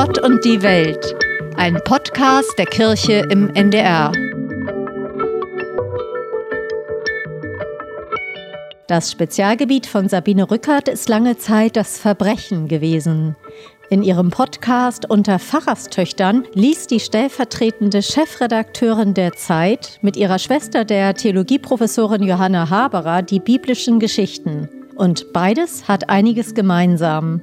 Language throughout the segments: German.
Gott und die Welt, ein Podcast der Kirche im NDR. Das Spezialgebiet von Sabine Rückert ist lange Zeit das Verbrechen gewesen. In ihrem Podcast Unter Pfarrerstöchtern liest die stellvertretende Chefredakteurin der Zeit mit ihrer Schwester, der Theologieprofessorin Johanna Haberer, die biblischen Geschichten. Und beides hat einiges gemeinsam.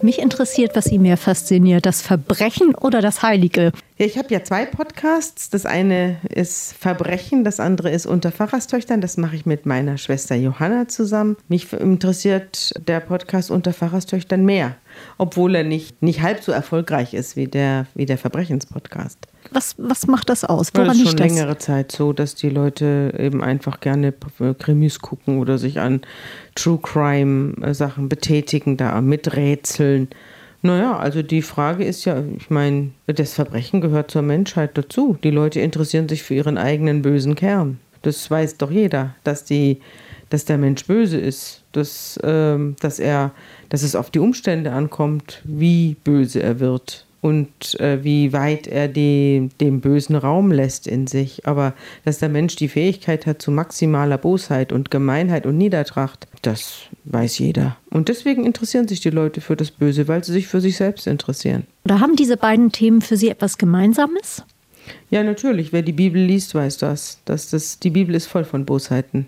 Mich interessiert, was Sie mehr fasziniert, das Verbrechen oder das Heilige. Ja, ich habe ja zwei Podcasts. Das eine ist Verbrechen, das andere ist Unter Pfarrerstöchtern. Das mache ich mit meiner Schwester Johanna zusammen. Mich interessiert der Podcast Unter Pfarrerstöchtern mehr, obwohl er nicht, nicht halb so erfolgreich ist wie der, wie der Verbrechenspodcast. Was, was macht das aus? Woran das ist schon das? längere Zeit so, dass die Leute eben einfach gerne Krimis gucken oder sich an True Crime äh, Sachen betätigen, da miträtseln. Naja, also die Frage ist ja, ich meine, das Verbrechen gehört zur Menschheit dazu. Die Leute interessieren sich für ihren eigenen bösen Kern. Das weiß doch jeder, dass die, dass der Mensch böse ist, dass, ähm, dass er, dass es auf die Umstände ankommt, wie böse er wird und äh, wie weit er die, dem bösen Raum lässt in sich. Aber dass der Mensch die Fähigkeit hat zu maximaler Bosheit und Gemeinheit und Niedertracht, das weiß jeder. Und deswegen interessieren sich die Leute für das Böse, weil sie sich für sich selbst interessieren. Oder haben diese beiden Themen für Sie etwas Gemeinsames? Ja, natürlich. Wer die Bibel liest, weiß das. Dass das die Bibel ist voll von Bosheiten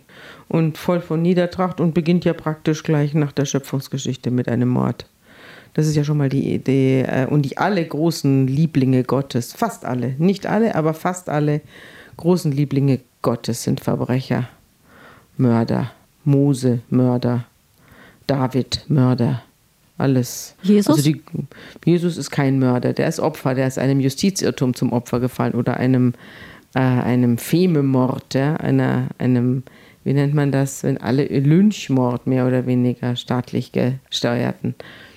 und voll von Niedertracht und beginnt ja praktisch gleich nach der Schöpfungsgeschichte mit einem Mord. Das ist ja schon mal die Idee. Äh, und die alle großen Lieblinge Gottes, fast alle, nicht alle, aber fast alle großen Lieblinge Gottes sind Verbrecher, Mörder, Mose, Mörder, David, Mörder. Alles. Jesus? Also die, Jesus ist kein Mörder, der ist Opfer, der ist einem Justizirrtum zum Opfer gefallen oder einem, äh, einem Fememord, ja, einer, einem, wie nennt man das, wenn alle Lynchmord mehr oder weniger staatlich gesteuerten. Äh,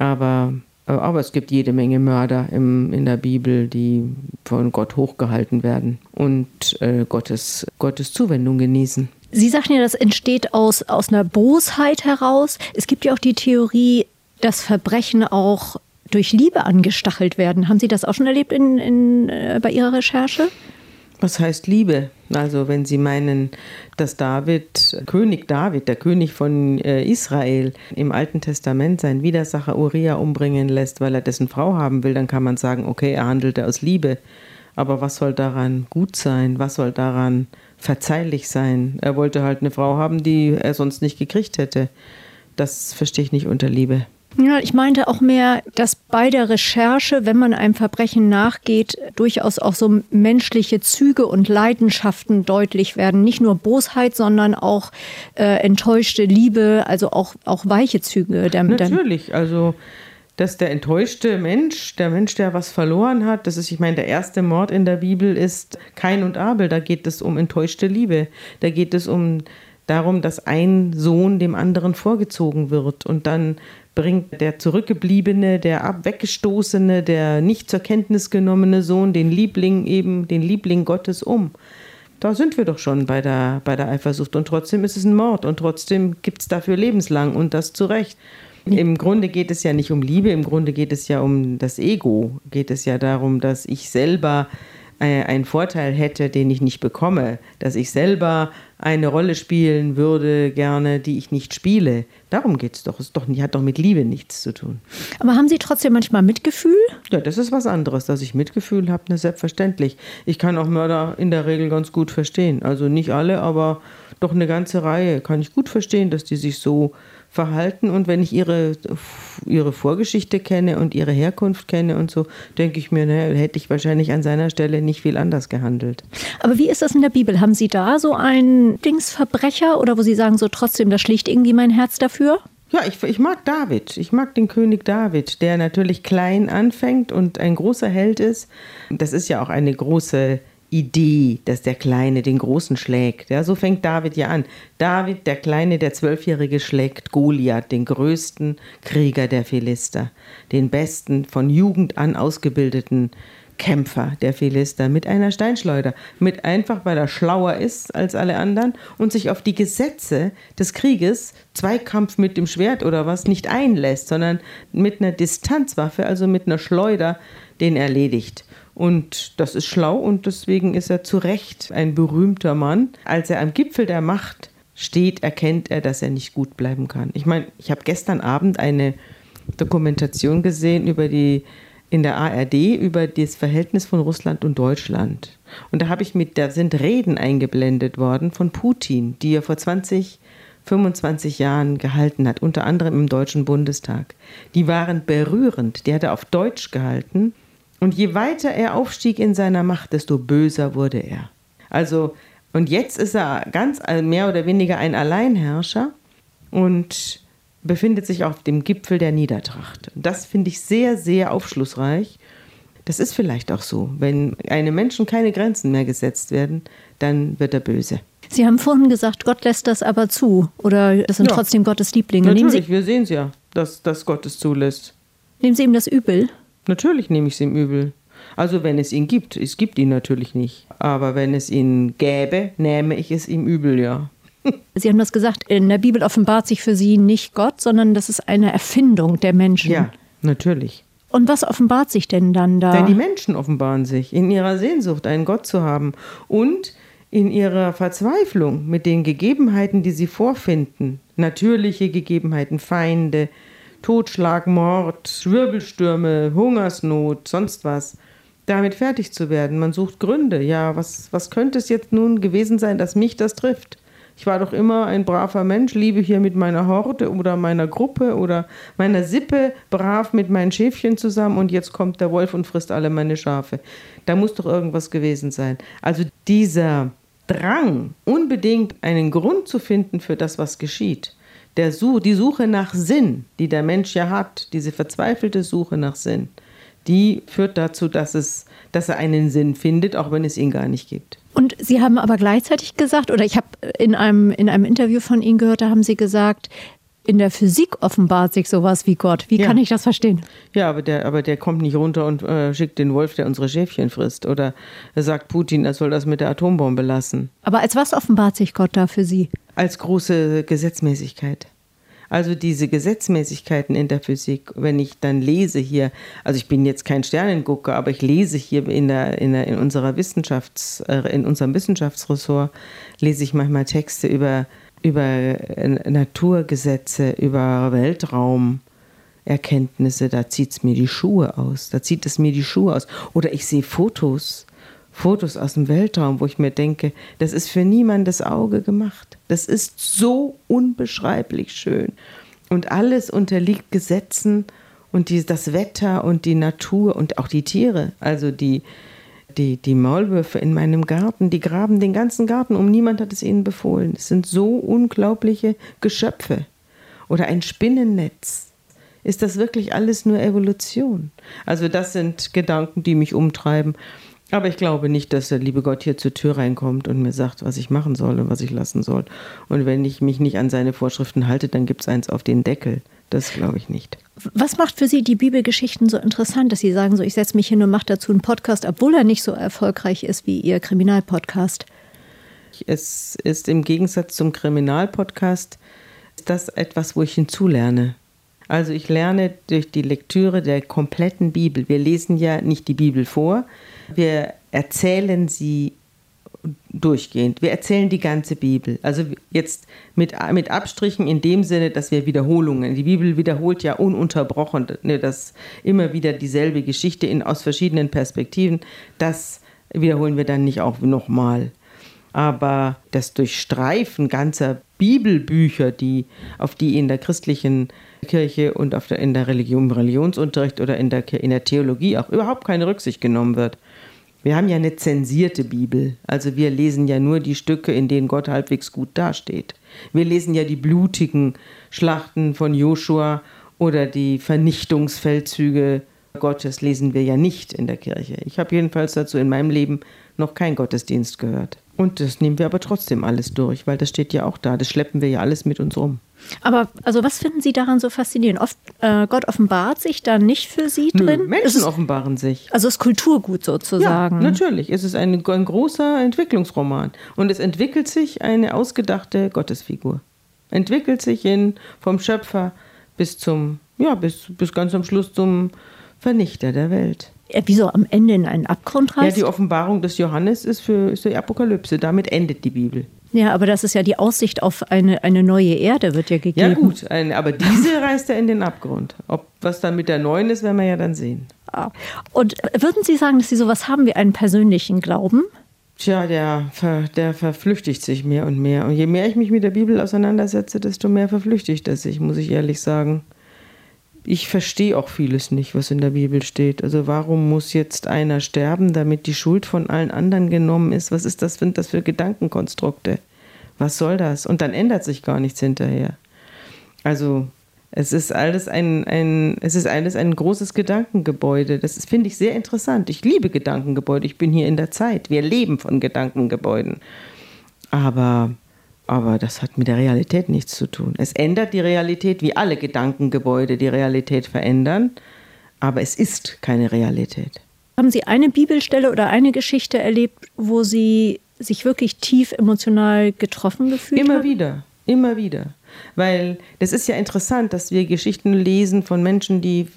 aber es gibt jede Menge Mörder im, in der Bibel, die von Gott hochgehalten werden und äh, Gottes, Gottes Zuwendung genießen. Sie sagten ja, das entsteht aus, aus einer Bosheit heraus. Es gibt ja auch die Theorie, dass Verbrechen auch durch Liebe angestachelt werden. Haben Sie das auch schon erlebt in, in, äh, bei Ihrer Recherche? Was heißt Liebe? Also wenn Sie meinen, dass David, König David, der König von äh, Israel, im Alten Testament seinen Widersacher Uriah umbringen lässt, weil er dessen Frau haben will, dann kann man sagen, okay, er handelte aus Liebe. Aber was soll daran gut sein? Was soll daran verzeihlich sein? Er wollte halt eine Frau haben, die er sonst nicht gekriegt hätte. Das verstehe ich nicht unter Liebe. Ja, ich meinte auch mehr, dass bei der Recherche, wenn man einem Verbrechen nachgeht, durchaus auch so menschliche Züge und Leidenschaften deutlich werden. Nicht nur Bosheit, sondern auch äh, enttäuschte Liebe, also auch, auch weiche Züge. Der, Natürlich, also dass der enttäuschte Mensch, der Mensch, der was verloren hat, das ist, ich meine, der erste Mord in der Bibel ist Kain und Abel. Da geht es um enttäuschte Liebe. Da geht es um darum, dass ein Sohn dem anderen vorgezogen wird und dann bringt der zurückgebliebene, der weggestoßene, der nicht zur Kenntnis genommene Sohn den Liebling eben, den Liebling Gottes um. Da sind wir doch schon bei der, bei der Eifersucht. Und trotzdem ist es ein Mord. Und trotzdem gibt es dafür lebenslang und das zu Recht. Im Grunde geht es ja nicht um Liebe, im Grunde geht es ja um das Ego, geht es ja darum, dass ich selber äh, einen Vorteil hätte, den ich nicht bekomme, dass ich selber eine Rolle spielen würde, gerne, die ich nicht spiele. Darum geht es doch. Es doch, hat doch mit Liebe nichts zu tun. Aber haben Sie trotzdem manchmal Mitgefühl? Ja, das ist was anderes. Dass ich Mitgefühl habe, ne, selbstverständlich. Ich kann auch Mörder in der Regel ganz gut verstehen. Also nicht alle, aber doch eine ganze Reihe kann ich gut verstehen, dass die sich so verhalten. Und wenn ich ihre, ihre Vorgeschichte kenne und ihre Herkunft kenne und so, denke ich mir, naja, hätte ich wahrscheinlich an seiner Stelle nicht viel anders gehandelt. Aber wie ist das in der Bibel? Haben Sie da so einen Dingsverbrecher oder wo Sie sagen, so trotzdem, da schlicht irgendwie mein Herz dafür? Ja, ich, ich mag David. Ich mag den König David, der natürlich klein anfängt und ein großer Held ist. Das ist ja auch eine große Idee, dass der Kleine den Großen schlägt. Ja, so fängt David ja an. David, der Kleine, der Zwölfjährige, schlägt Goliath, den größten Krieger der Philister, den besten, von Jugend an ausgebildeten Kämpfer der Philister mit einer Steinschleuder, mit einfach, weil er schlauer ist als alle anderen und sich auf die Gesetze des Krieges, Zweikampf mit dem Schwert oder was, nicht einlässt, sondern mit einer Distanzwaffe, also mit einer Schleuder, den erledigt. Und das ist schlau und deswegen ist er zu Recht ein berühmter Mann. Als er am Gipfel der Macht steht, erkennt er, dass er nicht gut bleiben kann. Ich meine, ich habe gestern Abend eine Dokumentation gesehen über die in der ARD über das Verhältnis von Russland und Deutschland. Und da habe ich mit, da sind Reden eingeblendet worden von Putin, die er vor 20, 25 Jahren gehalten hat, unter anderem im Deutschen Bundestag. Die waren berührend. Die hat er auf Deutsch gehalten. Und je weiter er aufstieg in seiner Macht, desto böser wurde er. Also, und jetzt ist er ganz mehr oder weniger ein Alleinherrscher und befindet sich auf dem Gipfel der Niedertracht. Das finde ich sehr, sehr aufschlussreich. Das ist vielleicht auch so. Wenn einem Menschen keine Grenzen mehr gesetzt werden, dann wird er böse. Sie haben vorhin gesagt, Gott lässt das aber zu. Oder das sind ja, trotzdem Gottes Lieblinge. Natürlich, Sie, wir sehen es ja, dass, dass Gott es zulässt. Nehmen Sie ihm das übel? Natürlich nehme ich es ihm übel. Also wenn es ihn gibt. Es gibt ihn natürlich nicht. Aber wenn es ihn gäbe, nehme ich es ihm übel, ja. Sie haben das gesagt, in der Bibel offenbart sich für Sie nicht Gott, sondern das ist eine Erfindung der Menschen. Ja, natürlich. Und was offenbart sich denn dann da? Denn die Menschen offenbaren sich in ihrer Sehnsucht, einen Gott zu haben und in ihrer Verzweiflung mit den Gegebenheiten, die sie vorfinden. Natürliche Gegebenheiten, Feinde, Totschlag, Mord, Wirbelstürme, Hungersnot, sonst was. Damit fertig zu werden. Man sucht Gründe. Ja, was, was könnte es jetzt nun gewesen sein, dass mich das trifft? Ich war doch immer ein braver Mensch, liebe hier mit meiner Horde oder meiner Gruppe oder meiner Sippe brav mit meinen Schäfchen zusammen und jetzt kommt der Wolf und frisst alle meine Schafe. Da muss doch irgendwas gewesen sein. Also dieser Drang, unbedingt einen Grund zu finden für das, was geschieht, der Such, die Suche nach Sinn, die der Mensch ja hat, diese verzweifelte Suche nach Sinn, die führt dazu, dass, es, dass er einen Sinn findet, auch wenn es ihn gar nicht gibt. Und Sie haben aber gleichzeitig gesagt, oder ich habe in einem, in einem Interview von Ihnen gehört, da haben Sie gesagt, in der Physik offenbart sich sowas wie Gott. Wie ja. kann ich das verstehen? Ja, aber der, aber der kommt nicht runter und äh, schickt den Wolf, der unsere Schäfchen frisst. Oder sagt Putin, er soll das mit der Atombombe lassen. Aber als was offenbart sich Gott da für Sie? Als große Gesetzmäßigkeit. Also diese Gesetzmäßigkeiten in der Physik, wenn ich dann lese hier, also ich bin jetzt kein Sternengucker, aber ich lese hier in, der, in, der, in, unserer Wissenschafts, äh, in unserem Wissenschaftsressort, lese ich manchmal Texte über, über äh, Naturgesetze, über Weltraumerkenntnisse, da zieht es mir die Schuhe aus. Da zieht es mir die Schuhe aus. Oder ich sehe Fotos Fotos aus dem Weltraum, wo ich mir denke, das ist für niemandes Auge gemacht. Das ist so unbeschreiblich schön. Und alles unterliegt Gesetzen und die, das Wetter und die Natur und auch die Tiere, also die, die, die Maulwürfe in meinem Garten, die graben den ganzen Garten um, niemand hat es ihnen befohlen. Es sind so unglaubliche Geschöpfe. Oder ein Spinnennetz. Ist das wirklich alles nur Evolution? Also das sind Gedanken, die mich umtreiben. Aber ich glaube nicht, dass der liebe Gott hier zur Tür reinkommt und mir sagt, was ich machen soll und was ich lassen soll. Und wenn ich mich nicht an seine Vorschriften halte, dann gibt es eins auf den Deckel. Das glaube ich nicht. Was macht für Sie die Bibelgeschichten so interessant, dass Sie sagen, so ich setze mich hin und mache dazu einen Podcast, obwohl er nicht so erfolgreich ist wie Ihr Kriminalpodcast? Es ist im Gegensatz zum Kriminalpodcast das etwas, wo ich hinzulerne. Also ich lerne durch die Lektüre der kompletten Bibel. Wir lesen ja nicht die Bibel vor, wir erzählen sie durchgehend. Wir erzählen die ganze Bibel. Also jetzt mit, mit Abstrichen in dem Sinne, dass wir Wiederholungen. Die Bibel wiederholt ja ununterbrochen, ne, das immer wieder dieselbe Geschichte in, aus verschiedenen Perspektiven. Das wiederholen wir dann nicht auch nochmal. Aber das Durchstreifen ganzer Bibelbücher, die, auf die in der christlichen Kirche und auf der, in der Religion, Religionsunterricht oder in der, in der Theologie auch überhaupt keine Rücksicht genommen wird. Wir haben ja eine zensierte Bibel. Also wir lesen ja nur die Stücke, in denen Gott halbwegs gut dasteht. Wir lesen ja die blutigen Schlachten von Joshua oder die Vernichtungsfeldzüge Gottes lesen wir ja nicht in der Kirche. Ich habe jedenfalls dazu in meinem Leben noch keinen Gottesdienst gehört. Und das nehmen wir aber trotzdem alles durch, weil das steht ja auch da. Das schleppen wir ja alles mit uns rum. Aber also was finden Sie daran so faszinierend? Oft, äh, Gott offenbart sich da nicht für Sie Nö, drin? Menschen es, offenbaren sich. Also es ist Kulturgut sozusagen. Ja, natürlich. Es ist ein, ein großer Entwicklungsroman. Und es entwickelt sich eine ausgedachte Gottesfigur. Entwickelt sich hin vom Schöpfer bis zum, ja, bis, bis ganz am Schluss zum Vernichter der Welt. Ja, Wieso am Ende in einen Abgrund Ja, reißt? die Offenbarung des Johannes ist für ist die Apokalypse. Damit endet die Bibel. Ja, aber das ist ja die Aussicht auf eine, eine neue Erde wird ja gegeben. Ja, gut, ein, aber diese reißt er in den Abgrund. Ob was dann mit der neuen ist, werden wir ja dann sehen. Ah. Und würden Sie sagen, dass Sie sowas haben wie einen persönlichen Glauben? Tja, der, ver, der verflüchtigt sich mehr und mehr. Und je mehr ich mich mit der Bibel auseinandersetze, desto mehr verflüchtigt er sich, muss ich ehrlich sagen. Ich verstehe auch vieles nicht, was in der Bibel steht. Also warum muss jetzt einer sterben, damit die Schuld von allen anderen genommen ist? Was ist das, sind das für Gedankenkonstrukte? Was soll das? Und dann ändert sich gar nichts hinterher. Also es ist alles ein, ein, es ist alles ein großes Gedankengebäude. Das finde ich sehr interessant. Ich liebe Gedankengebäude. Ich bin hier in der Zeit. Wir leben von Gedankengebäuden. Aber, aber das hat mit der Realität nichts zu tun. Es ändert die Realität, wie alle Gedankengebäude die Realität verändern. Aber es ist keine Realität. Haben Sie eine Bibelstelle oder eine Geschichte erlebt, wo Sie sich wirklich tief emotional getroffen gefühlt Immer haben? wieder, immer wieder. Weil das ist ja interessant, dass wir Geschichten lesen von Menschen, die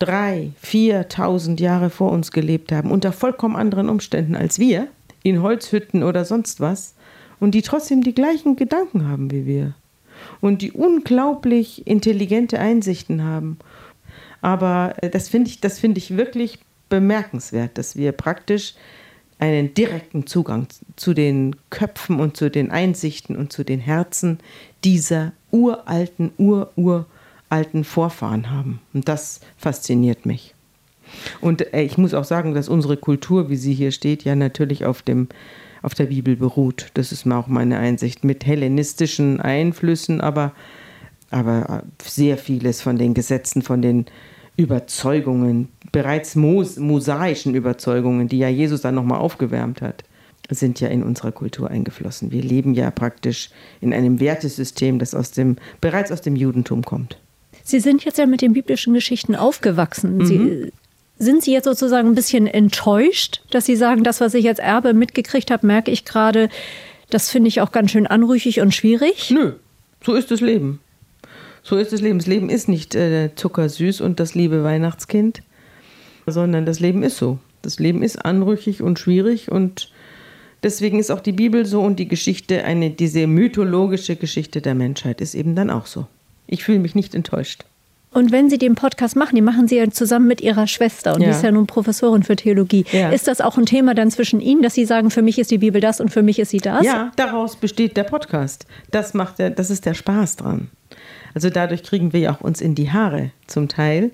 drei, viertausend Jahre vor uns gelebt haben, unter vollkommen anderen Umständen als wir, in Holzhütten oder sonst was, und die trotzdem die gleichen Gedanken haben wie wir. Und die unglaublich intelligente Einsichten haben. Aber äh, das finde ich, das finde ich wirklich bemerkenswert, dass wir praktisch einen direkten Zugang zu den Köpfen und zu den Einsichten und zu den Herzen dieser uralten, ururalten Vorfahren haben. Und das fasziniert mich. Und äh, ich muss auch sagen, dass unsere Kultur, wie sie hier steht, ja natürlich auf, dem, auf der Bibel beruht. Das ist auch meine Einsicht. Mit hellenistischen Einflüssen, aber, aber sehr vieles von den Gesetzen, von den Überzeugungen, bereits mos mosaischen Überzeugungen, die ja Jesus dann nochmal aufgewärmt hat, sind ja in unserer Kultur eingeflossen. Wir leben ja praktisch in einem Wertesystem, das aus dem, bereits aus dem Judentum kommt. Sie sind jetzt ja mit den biblischen Geschichten aufgewachsen. Mhm. Sie, sind Sie jetzt sozusagen ein bisschen enttäuscht, dass Sie sagen, das, was ich als Erbe mitgekriegt habe, merke ich gerade, das finde ich auch ganz schön anrüchig und schwierig? Nö, so ist das Leben. So ist das Leben. Das Leben ist nicht äh, zuckersüß und das liebe Weihnachtskind, sondern das Leben ist so. Das Leben ist anrüchig und schwierig und deswegen ist auch die Bibel so und die Geschichte, eine, diese mythologische Geschichte der Menschheit ist eben dann auch so. Ich fühle mich nicht enttäuscht. Und wenn Sie den Podcast machen, den machen Sie ja zusammen mit Ihrer Schwester und die Ja. ist ja nun Professorin für Theologie. Ja. Ist das auch ein Thema dann zwischen Ihnen, dass Sie sagen, für mich ist die Bibel das und für mich ist sie das? Ja, daraus besteht der Podcast. Das macht der, das ist der Spaß dran. Also dadurch kriegen wir ja auch uns in die Haare zum Teil.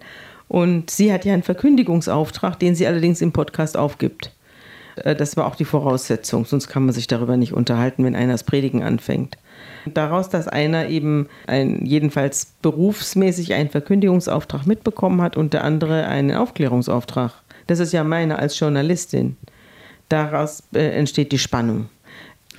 Und sie hat ja einen Verkündigungsauftrag, den sie allerdings im Podcast aufgibt. Äh, Das war auch die Voraussetzung, sonst kann man sich darüber nicht unterhalten, wenn einer das Predigen anfängt. Daraus, dass einer eben ein, jedenfalls berufsmäßig einen Verkündigungsauftrag mitbekommen hat und der andere einen Aufklärungsauftrag. Das ist ja meine als Journalistin. Daraus äh, entsteht die Spannung.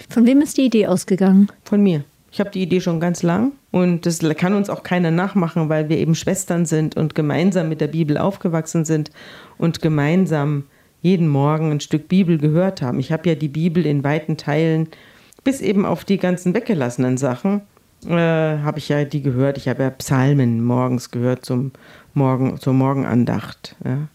Von wem ist die Idee ausgegangen? Von mir. Ich habe die Idee schon ganz lang und das kann uns auch keiner nachmachen, weil wir eben Schwestern sind und gemeinsam mit der Bibel aufgewachsen sind und gemeinsam jeden Morgen ein Stück Bibel gehört haben. Ich habe ja die Bibel in weiten Teilen, bis eben auf die ganzen weggelassenen Sachen, äh, habe ich ja die gehört. Ich habe ja Psalmen morgens gehört zum Morgen, zur Morgenandacht. Ja.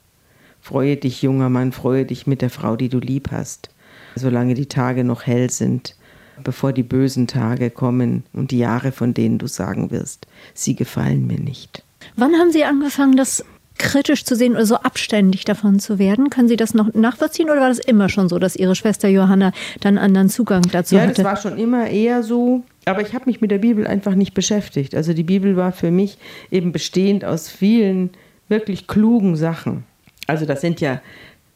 Freue dich, junger Mann, freue dich mit der Frau, die du lieb hast, solange die Tage noch hell sind, bevor die bösen Tage kommen und die Jahre, von denen du sagen wirst, sie gefallen mir nicht. Wann haben Sie angefangen, das kritisch zu sehen oder so abständig davon zu werden? Können Sie das noch nachvollziehen oder war das immer schon so, dass Ihre Schwester Johanna dann anderen Zugang dazu Ja, hatte? das war schon immer eher so, aber ich habe mich mit der Bibel einfach nicht beschäftigt. Also die Bibel war für mich eben bestehend aus vielen wirklich klugen Sachen. Also das sind ja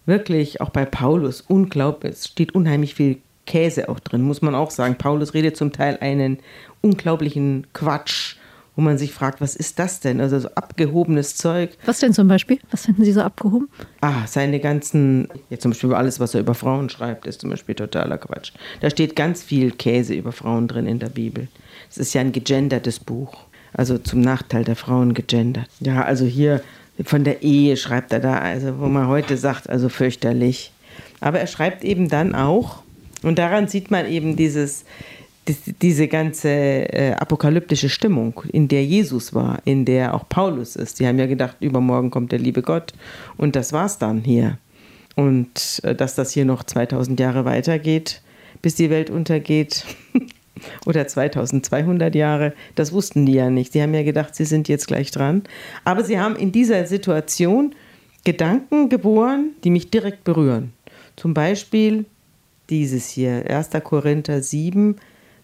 wirklich auch bei Paulus unglaublich, es steht unheimlich viel Käse auch drin, muss man auch sagen. Paulus redet zum Teil einen unglaublichen Quatsch wo man sich fragt, was ist das denn? Also so abgehobenes Zeug. Was denn zum Beispiel? Was finden Sie so abgehoben? Ah, seine ganzen, jetzt zum Beispiel alles, was er über Frauen schreibt, ist zum Beispiel totaler Quatsch. Da steht ganz viel Käse über Frauen drin in der Bibel. Es ist ja ein gegendertes Buch. Also zum Nachteil der Frauen gegendert. Ja, also hier von der Ehe schreibt er da, also wo man heute sagt, also fürchterlich. Aber er schreibt eben dann auch, und daran sieht man eben dieses, diese ganze äh, apokalyptische Stimmung, in der Jesus war, in der auch Paulus ist. Die haben ja gedacht, übermorgen kommt der liebe Gott und das war's dann hier. Und äh, dass das hier noch 2000 Jahre weitergeht, bis die Welt untergeht, oder 2200 Jahre, das wussten die ja nicht. Sie haben ja gedacht, sie sind jetzt gleich dran. Aber sie haben in dieser Situation Gedanken geboren, die mich direkt berühren. Zum Beispiel dieses hier, 1. Korinther 7,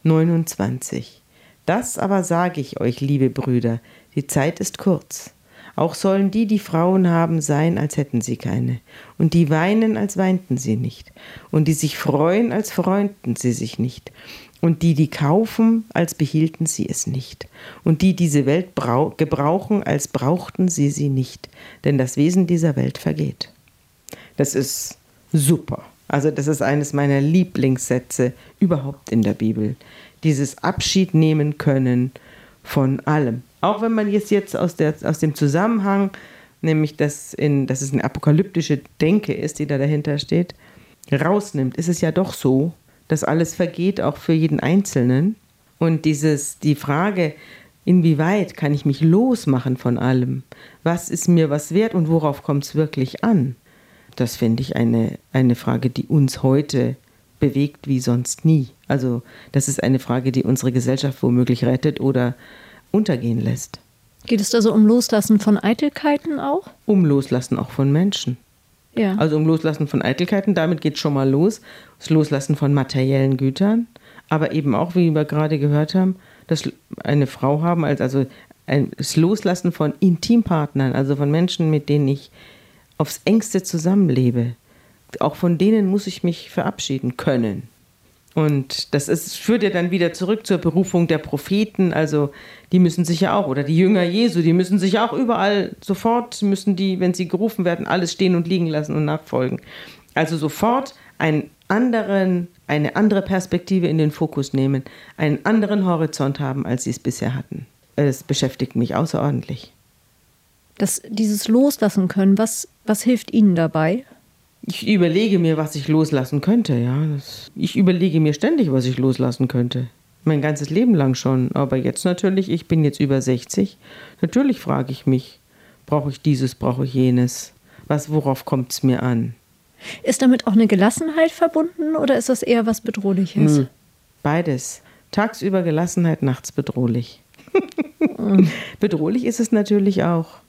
29. Das aber sage ich euch, liebe Brüder, die Zeit ist kurz. Auch sollen die, die Frauen haben, sein, als hätten sie keine, und die weinen, als weinten sie nicht, und die sich freuen, als freuten sie sich nicht, und die, die kaufen, als behielten sie es nicht, und die diese Welt gebrauchen, als brauchten sie sie nicht, denn das Wesen dieser Welt vergeht. Das ist super. Also das ist eines meiner Lieblingssätze überhaupt in der Bibel. Dieses Abschied nehmen können von allem. Auch wenn man jetzt, jetzt aus, der, aus dem Zusammenhang, nämlich dass, in, dass es eine apokalyptische Denke ist, die da dahinter steht, rausnimmt, ist es ja doch so, dass alles vergeht, auch für jeden Einzelnen. Und dieses, die Frage, inwieweit kann ich mich losmachen von allem? Was ist mir was wert und worauf kommt es wirklich an? Das finde ich eine, eine Frage, die uns heute bewegt wie sonst nie. Also das ist eine Frage, die unsere Gesellschaft womöglich rettet oder untergehen lässt. Geht es also um Loslassen von Eitelkeiten auch? Um Loslassen auch von Menschen. Ja. Also um Loslassen von Eitelkeiten, damit geht es schon mal los. Das Loslassen von materiellen Gütern, aber eben auch, wie wir gerade gehört haben, dass eine Frau haben, also das Loslassen von Intimpartnern, also von Menschen, mit denen ich aufs engste zusammenlebe. Auch von denen muss ich mich verabschieden können. Und das ist, führt ja dann wieder zurück zur Berufung der Propheten. Also die müssen sich ja auch, oder die Jünger Jesu, die müssen sich auch überall sofort, müssen die, wenn sie gerufen werden, alles stehen und liegen lassen und nachfolgen. Also sofort einen anderen, eine andere Perspektive in den Fokus nehmen, einen anderen Horizont haben, als sie es bisher hatten. Es beschäftigt mich außerordentlich das, dieses Loslassen können, was, was hilft Ihnen dabei? Ich überlege mir, was ich loslassen könnte, ja. Das, ich überlege mir ständig, was ich loslassen könnte. Mein ganzes Leben lang schon. Aber jetzt natürlich, ich bin jetzt über 60. Natürlich frage ich mich, brauche ich dieses, brauche ich jenes? Was, worauf kommt es mir an? Ist damit auch eine Gelassenheit verbunden oder ist das eher was Bedrohliches? Nö, beides. Tagsüber Gelassenheit, nachts bedrohlich. Bedrohlich ist es natürlich auch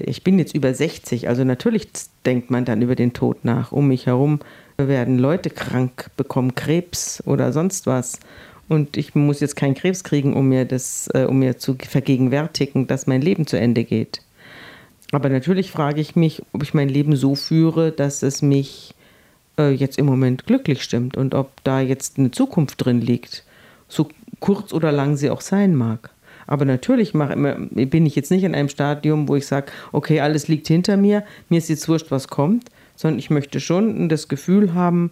ich bin jetzt über 60, also natürlich denkt man dann über den Tod nach. Um mich herum werden Leute krank, bekommen Krebs oder sonst was. Und ich muss jetzt keinen Krebs kriegen, um mir, das, äh, um mir zu vergegenwärtigen, dass mein Leben zu Ende geht. Aber natürlich frage ich mich, ob ich mein Leben so führe, dass es mich äh, jetzt im Moment glücklich stimmt und ob da jetzt eine Zukunft drin liegt, so kurz oder lang sie auch sein mag. Aber natürlich mach, bin ich jetzt nicht in einem Stadium, wo ich sage, okay, alles liegt hinter mir, mir ist jetzt wurscht, was kommt, sondern ich möchte schon das Gefühl haben,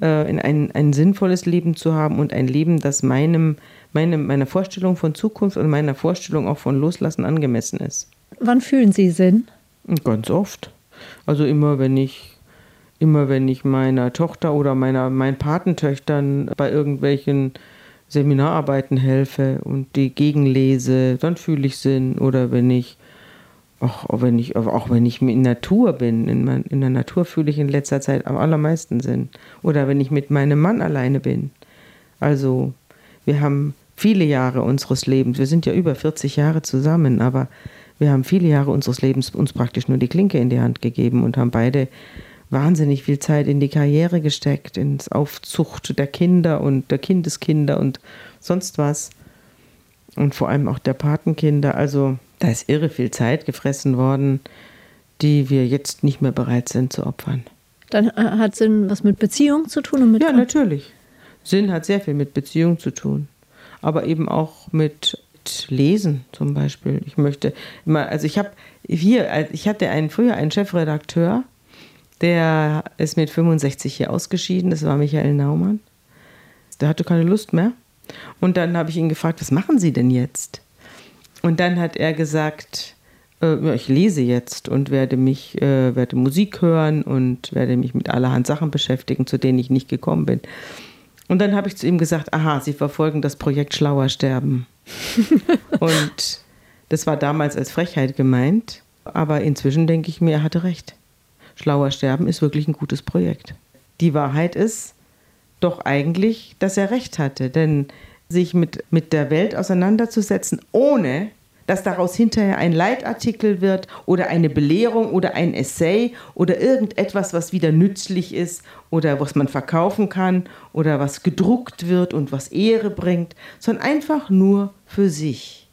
äh, ein, ein sinnvolles Leben zu haben und ein Leben, das meinem, meinem, meiner Vorstellung von Zukunft und meiner Vorstellung auch von Loslassen angemessen ist. Wann fühlen Sie Sinn? Ganz oft. Also immer, wenn ich immer wenn ich meiner Tochter oder meiner meinen Patentöchtern bei irgendwelchen Seminararbeiten helfe und die gegenlese, dann fühle ich Sinn. Oder wenn ich, auch, wenn ich, auch wenn ich in Natur bin, in, mein, in der Natur fühle ich in letzter Zeit am allermeisten Sinn. Oder wenn ich mit meinem Mann alleine bin. Also, wir haben viele Jahre unseres Lebens, wir sind ja über 40 Jahre zusammen, aber wir haben viele Jahre unseres Lebens uns praktisch nur die Klinke in die Hand gegeben und haben beide wahnsinnig viel Zeit in die Karriere gesteckt, ins Aufzucht der Kinder und der Kindeskinder und sonst was. Und vor allem auch der Patenkinder. Also da ist irre viel Zeit gefressen worden, die wir jetzt nicht mehr bereit sind zu opfern. Dann äh, hat Sinn was mit Beziehung zu tun? Und mit ja, natürlich. Sinn hat sehr viel mit Beziehung zu tun. Aber eben auch mit mit Lesen zum Beispiel. Ich möchte immer, also ich habe hier, ich hatte einen, früher einen Chefredakteur, der ist mit 65 hier ausgeschieden, das war Michael Naumann. Der hatte keine Lust mehr. Und dann habe ich ihn gefragt, was machen Sie denn jetzt? Und dann hat er gesagt, äh, ich lese jetzt und werde mich, äh, werde Musik hören und werde mich mit allerhand Sachen beschäftigen, zu denen ich nicht gekommen bin. Und dann habe ich zu ihm gesagt, aha, Sie verfolgen das Projekt Schlauer Sterben. und das war damals als Frechheit gemeint, aber inzwischen denke ich mir, er hatte recht. Schlauer Sterben ist wirklich ein gutes Projekt. Die Wahrheit ist doch eigentlich, dass er recht hatte, denn sich mit, mit der Welt auseinanderzusetzen, ohne dass daraus hinterher ein Leitartikel wird oder eine Belehrung oder ein Essay oder irgendetwas, was wieder nützlich ist oder was man verkaufen kann oder was gedruckt wird und was Ehre bringt, sondern einfach nur für sich.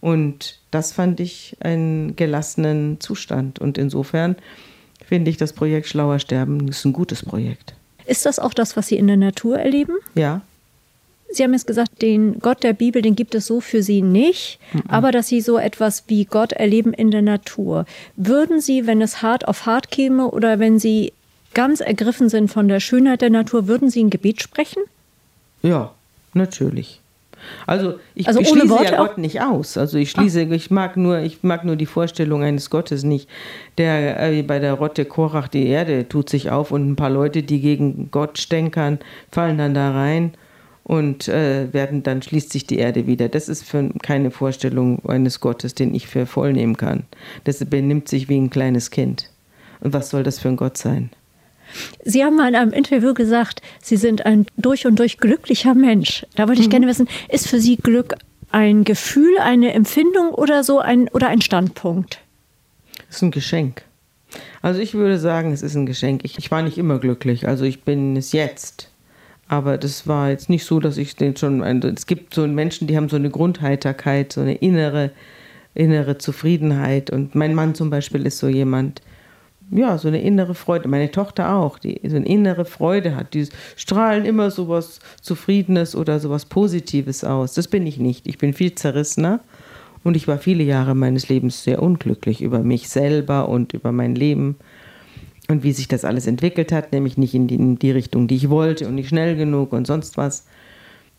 Und das fand ich einen gelassenen Zustand. Und insofern finde ich das Projekt Schlauer Sterben ist ein gutes Projekt. Ist das auch das, was Sie in der Natur erleben? Ja, Sie haben jetzt gesagt, den Gott der Bibel, den gibt es so für Sie nicht, mhm. aber dass Sie so etwas wie Gott erleben in der Natur. Würden Sie, wenn es hart auf hart käme oder wenn Sie ganz ergriffen sind von der Schönheit der Natur, würden Sie ein Gebet sprechen? Ja, natürlich. Also ich, also ich schließe ja Gott nicht aus. Also ich schließe, ah. ich mag nur, ich mag nur die Vorstellung eines Gottes nicht, der äh, bei der Rotte Korach die Erde tut sich auf und ein paar Leute, die gegen Gott stänkern, fallen dann da rein und äh, werden dann schließt sich die Erde wieder. Das ist für keine Vorstellung eines Gottes, den ich für voll nehmen kann. Das benimmt sich wie ein kleines Kind. Und was soll das für ein Gott sein? Sie haben mal in einem Interview gesagt, Sie sind ein durch und durch glücklicher Mensch. Da wollte ich mhm. gerne wissen, ist für Sie Glück ein Gefühl, eine Empfindung oder so ein oder ein Standpunkt? Es ist ein Geschenk. Also ich würde sagen, es ist ein Geschenk. Ich, ich war nicht immer glücklich, also ich bin es jetzt. Aber das war jetzt nicht so, dass ich den schon. Es gibt so Menschen, die haben so eine Grundheiterkeit, so eine innere, innere Zufriedenheit. Und mein Mann zum Beispiel ist so jemand, ja, so eine innere Freude. Meine Tochter auch, die so eine innere Freude hat. Die strahlen immer so was Zufriedenes oder so was Positives aus. Das bin ich nicht. Ich bin viel zerrissener. Und ich war viele Jahre meines Lebens sehr unglücklich über mich selber und über mein Leben und wie sich das alles entwickelt hat, nämlich nicht in die, in die, Richtung, die ich wollte und nicht schnell genug und sonst was.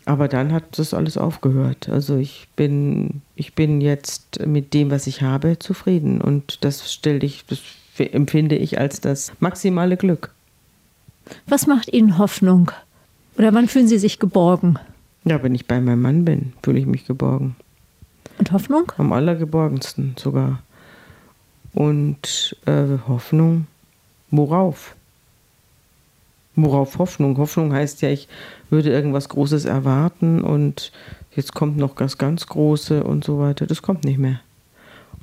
Aber dann hat das alles aufgehört. Also ich bin, ich bin jetzt mit dem, was ich habe, zufrieden. Und das stelle ich, das empfinde ich als das maximale Glück. Was macht Ihnen Hoffnung? Oder wann fühlen Sie sich geborgen? Ja, wenn ich bei meinem Mann bin, fühle ich mich geborgen. Und Hoffnung? Am allergeborgensten sogar. Und äh, Hoffnung Worauf? Worauf Hoffnung? Hoffnung heißt ja, ich würde irgendwas Großes erwarten und jetzt kommt noch das ganz Große und so weiter. Das kommt nicht mehr.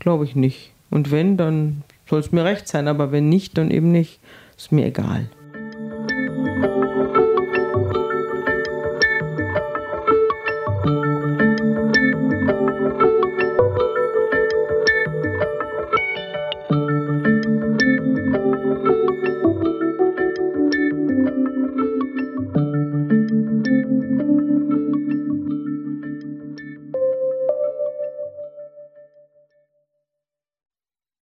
Glaube ich nicht. Und wenn, dann soll es mir recht sein, aber wenn nicht, dann eben nicht. Ist mir egal.